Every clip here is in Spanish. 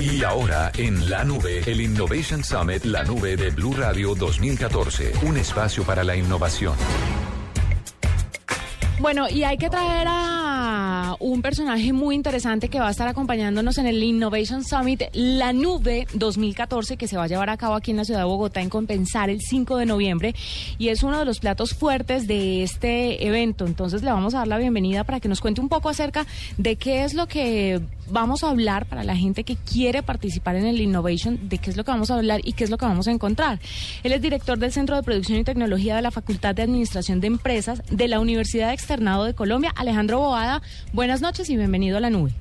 Y ahora en la nube, el Innovation Summit, la nube de Blue Radio 2014, un espacio para la innovación. Bueno, y hay que traer a un personaje muy interesante que va a estar acompañándonos en el Innovation Summit, la nube 2014, que se va a llevar a cabo aquí en la ciudad de Bogotá en Compensar el 5 de noviembre. Y es uno de los platos fuertes de este evento. Entonces le vamos a dar la bienvenida para que nos cuente un poco acerca de qué es lo que vamos a hablar para la gente que quiere participar en el Innovation, de qué es lo que vamos a hablar y qué es lo que vamos a encontrar. Él es director del Centro de Producción y Tecnología de la Facultad de Administración de Empresas de la Universidad Externado de Colombia, Alejandro Boada. Buenas noches y bienvenido a la nube.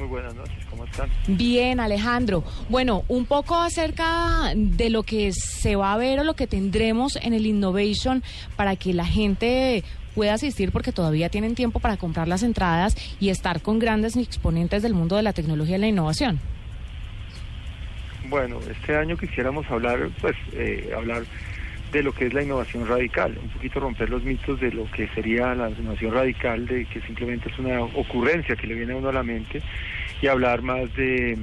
Muy buenas noches, ¿cómo están? Bien, Alejandro. Bueno, un poco acerca de lo que se va a ver o lo que tendremos en el Innovation para que la gente pueda asistir porque todavía tienen tiempo para comprar las entradas y estar con grandes exponentes del mundo de la tecnología y la innovación. Bueno, este año quisiéramos hablar, pues, eh, hablar de lo que es la innovación radical, un poquito romper los mitos de lo que sería la innovación radical, de que simplemente es una ocurrencia que le viene a uno a la mente, y hablar más de,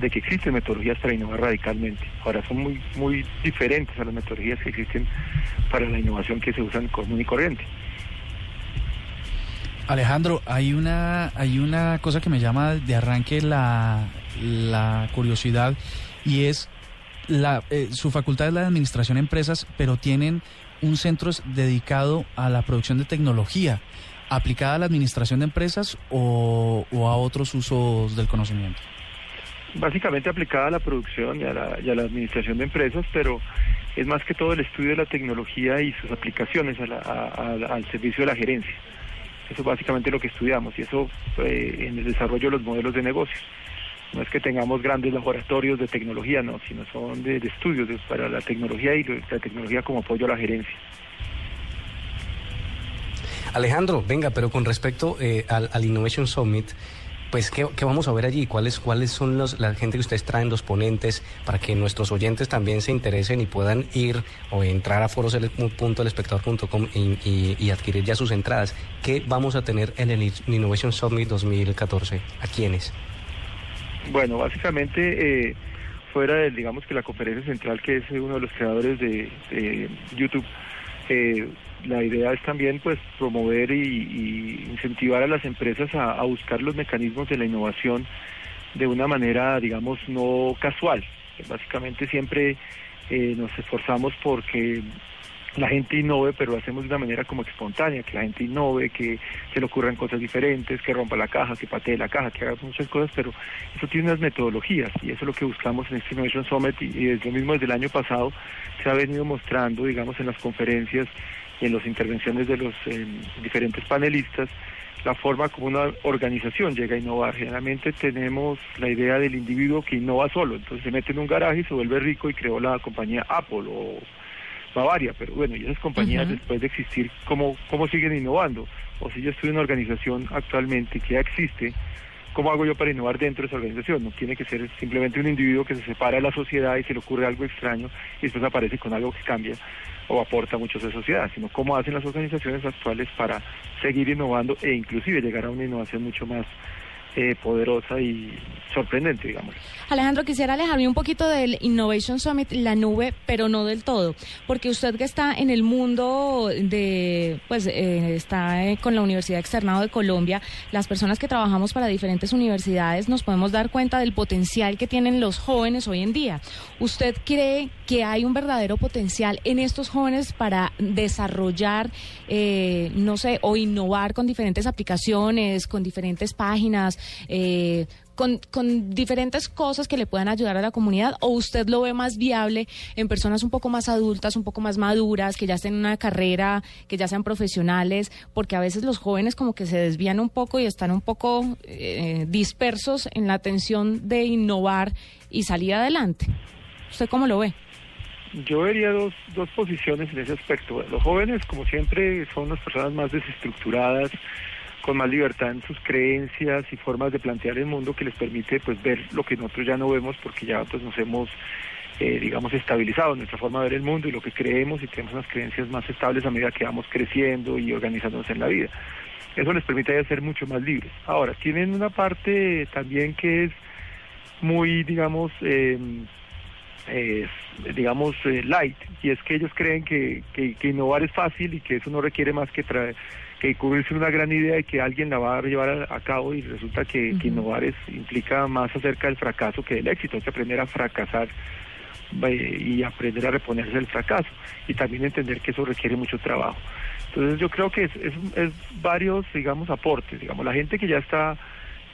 de que existen metodologías para innovar radicalmente. Ahora son muy, muy diferentes a las metodologías que existen para la innovación que se usan común y corriente. Alejandro, hay una, hay una cosa que me llama de arranque la, la curiosidad y es la, eh, su facultad es la de administración de empresas, pero tienen un centro dedicado a la producción de tecnología aplicada a la administración de empresas o, o a otros usos del conocimiento. Básicamente aplicada a la producción y a la, y a la administración de empresas, pero es más que todo el estudio de la tecnología y sus aplicaciones a la, a, al servicio de la gerencia. Eso es básicamente lo que estudiamos y eso eh, en el desarrollo de los modelos de negocios. No es que tengamos grandes laboratorios de tecnología, no, sino son de, estudios para la tecnología y la tecnología como apoyo a la gerencia. Alejandro, venga, pero con respecto eh, al, Innovation Summit, pues ¿qué, ¿qué, vamos a ver allí? ¿Cuáles, cuáles son los, la gente que ustedes traen, los ponentes, para que nuestros oyentes también se interesen y puedan ir o entrar a foroselespectador.com y, y, adquirir ya sus entradas? ¿Qué vamos a tener en el Innovation Summit 2014? ¿A quiénes? Bueno, básicamente, eh, fuera de, digamos que la conferencia central, que es uno de los creadores de, de YouTube, eh, la idea es también pues promover y, incentivar a las empresas a, buscar los mecanismos de la innovación de una manera, digamos, no casual. Básicamente siempre eh, nos esforzamos porque la gente innove, pero lo hacemos de una manera como espontánea, que la gente innove, que se le ocurran cosas diferentes, que rompa la caja, que patee la caja, que haga muchas cosas, pero eso tiene unas metodologías y eso es lo que buscamos en este Innovation Summit y, y es lo mismo desde el año pasado se ha venido mostrando, digamos, en las conferencias y en las intervenciones de los eh, diferentes panelistas, la forma como una organización llega a innovar. Generalmente tenemos la idea del individuo que innova solo, entonces se mete en un garaje y se vuelve rico y creó la compañía Apple o Bavaria, pero bueno, y esas compañías uh -huh. después de existir, ¿cómo, ¿cómo siguen innovando? O si yo estoy en una organización actualmente que ya existe, ¿cómo hago yo para innovar dentro de esa organización? No tiene que ser simplemente un individuo que se separa de la sociedad y se le ocurre algo extraño y después aparece con algo que cambia o aporta mucho a la sociedad, sino cómo hacen las organizaciones actuales para seguir innovando e inclusive llegar a una innovación mucho más eh, poderosa y sorprendente, digamos. Alejandro, quisiera alejarme un poquito del Innovation Summit, la nube, pero no del todo, porque usted que está en el mundo de, pues, eh, está eh, con la Universidad Externado de Colombia, las personas que trabajamos para diferentes universidades nos podemos dar cuenta del potencial que tienen los jóvenes hoy en día. ¿Usted cree que hay un verdadero potencial en estos jóvenes para desarrollar, eh, no sé, o innovar con diferentes aplicaciones, con diferentes páginas? Eh, con, con diferentes cosas que le puedan ayudar a la comunidad o usted lo ve más viable en personas un poco más adultas, un poco más maduras, que ya estén en una carrera, que ya sean profesionales, porque a veces los jóvenes como que se desvían un poco y están un poco eh, dispersos en la atención de innovar y salir adelante. ¿Usted cómo lo ve? Yo vería dos, dos posiciones en ese aspecto. Los jóvenes, como siempre, son las personas más desestructuradas, con más libertad en sus creencias y formas de plantear el mundo que les permite pues ver lo que nosotros ya no vemos porque ya pues nos hemos eh, digamos estabilizado nuestra forma de ver el mundo y lo que creemos y tenemos unas creencias más estables a medida que vamos creciendo y organizándonos en la vida. Eso les permite ser mucho más libres. Ahora, tienen una parte también que es muy, digamos, eh, digamos, eh, light, y es que ellos creen que, que, innovar es fácil y que eso no requiere más que traer que cubrirse una gran idea y que alguien la va a llevar a, cabo y resulta que, innovar es, implica más acerca del fracaso que del éxito, hay que aprender a fracasar y aprender a reponerse del fracaso y también entender que eso requiere mucho trabajo. Entonces yo creo que es, es, es varios, digamos, aportes, digamos, la gente que ya está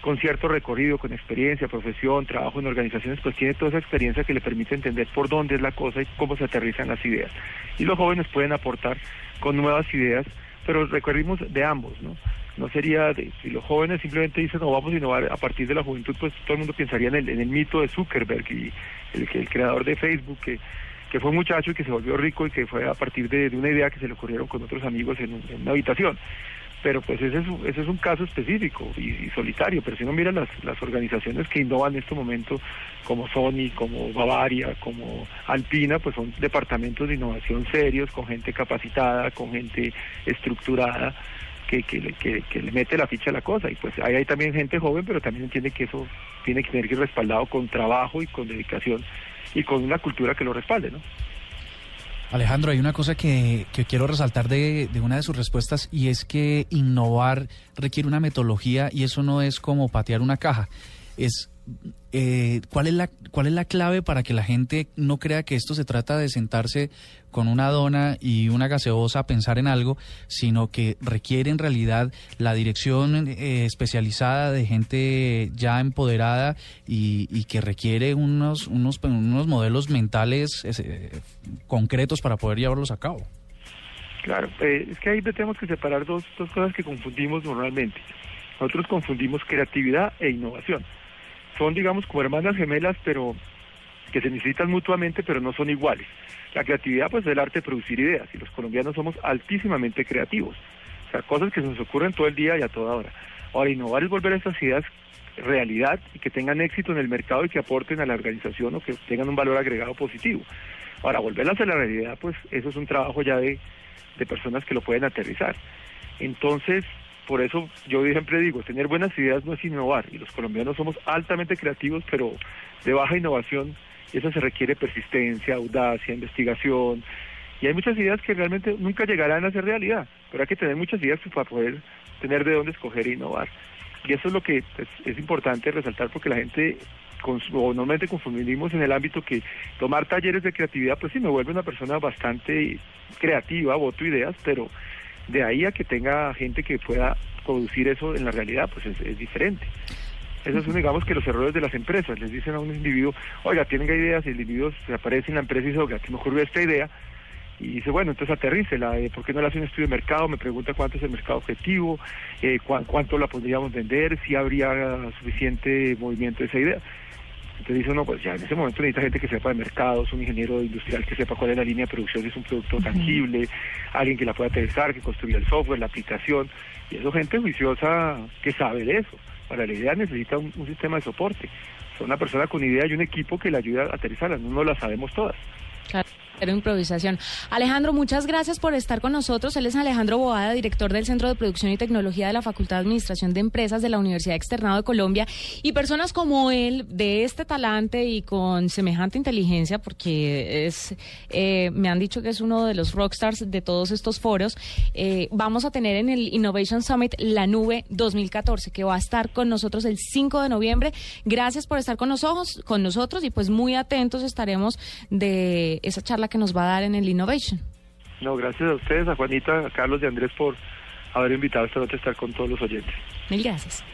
con cierto recorrido, con experiencia, profesión, trabajo en organizaciones, pues tiene toda esa experiencia que le permite entender por dónde es la cosa y cómo se aterrizan las ideas. Y los jóvenes pueden aportar con nuevas ideas, pero recorrimos de ambos, ¿no? No sería de, si los jóvenes simplemente dicen no vamos a innovar a partir de la juventud, pues todo el mundo pensaría en el, en el mito de Zuckerberg y el, el creador de Facebook que que fue un muchacho y que se volvió rico y que fue a partir de, una idea que se le ocurrieron con otros amigos en una habitación pero pues ese es, ese es un caso específico y, solitario, pero si uno mira las, las organizaciones que innovan en este momento, como Sony, como Bavaria, como Alpina, pues son departamentos de innovación serios, con gente capacitada, con gente estructurada, que, que, que, que, le mete la ficha a la cosa. Y pues ahí hay también gente joven, pero también entiende que eso tiene que tener que ir respaldado con trabajo y con dedicación y con una cultura que lo respalde, ¿no? Alejandro, hay una cosa que, quiero resaltar de, una de sus respuestas y es que innovar requiere una metodología y eso no es como patear una caja, es eh, ¿cuál, es la, ¿cuál es la clave para que la gente no crea que esto se trata de sentarse con una dona y una gaseosa a pensar en algo, sino que requiere en realidad la dirección eh, especializada de gente ya empoderada y, que requiere unos, unos, unos modelos mentales eh, concretos para poder llevarlos a cabo? Claro, es que ahí tenemos que separar dos, dos cosas que confundimos normalmente. Nosotros confundimos creatividad e innovación son, digamos, como hermanas gemelas, pero que se necesitan mutuamente, pero no son iguales. La creatividad, pues, es el arte de producir ideas, y los colombianos somos altísimamente creativos. O sea, cosas que se nos ocurren todo el día y a toda hora. Ahora, innovar es volver a estas ideas realidad y que tengan éxito en el mercado y que aporten a la organización o que tengan un valor agregado positivo. Ahora, volverlas a la realidad, pues, eso es un trabajo ya de, de personas que lo pueden aterrizar. Entonces, por eso yo siempre digo, tener buenas ideas no es innovar, y los colombianos somos altamente creativos, pero de baja innovación, y eso se requiere persistencia, audacia, investigación, y hay muchas ideas que realmente nunca llegarán a ser realidad, pero hay que tener muchas ideas para poder tener de dónde escoger e innovar. Y eso es lo que pues, es importante resaltar porque la gente o normalmente confundimos en el ámbito que tomar talleres de creatividad, pues sí me vuelve una persona bastante creativa, voto ideas, pero de ahí a que tenga gente que pueda producir eso en la realidad, pues es, diferente. Esos son, digamos, que los errores de las empresas. Les dicen a un individuo, oiga, tienen ideas, y el individuo se aparece en la empresa y dice, oiga, que me ocurrió esta idea, y dice, bueno, entonces aterrícela, eh, ¿por qué no le hace un estudio de mercado? Me pregunta cuánto es el mercado objetivo, eh, cuánto la podríamos vender, si habría suficiente movimiento de esa idea. Entonces dice, no, pues ya en ese momento necesita gente que sepa de mercados, un ingeniero industrial que sepa cuál es la línea de producción, si es un producto tangible, alguien que la pueda aterrizar, que construya el software, la aplicación, y eso gente juiciosa que sabe de eso. Para la idea necesita un, sistema de soporte. Son una persona con idea y un equipo que le ayuda a aterrizarla, no la sabemos todas. Pero improvisación. Alejandro, muchas gracias por estar con nosotros. Él es Alejandro Boada, director del Centro de Producción y Tecnología de la Facultad de Administración de Empresas de la Universidad Externado de Colombia. Y personas como él, de este talante y con semejante inteligencia, porque es, eh, me han dicho que es uno de los rockstars de todos estos foros, eh, vamos a tener en el Innovation Summit la nube 2014, que va a estar con nosotros el 5 de noviembre. Gracias por estar con nosotros, con nosotros y pues muy atentos estaremos de esa charla que nos va a dar en el Innovation. No, gracias a ustedes, a Juanita, a Carlos y a Andrés por haber invitado esta noche a estar con todos los oyentes. Mil gracias.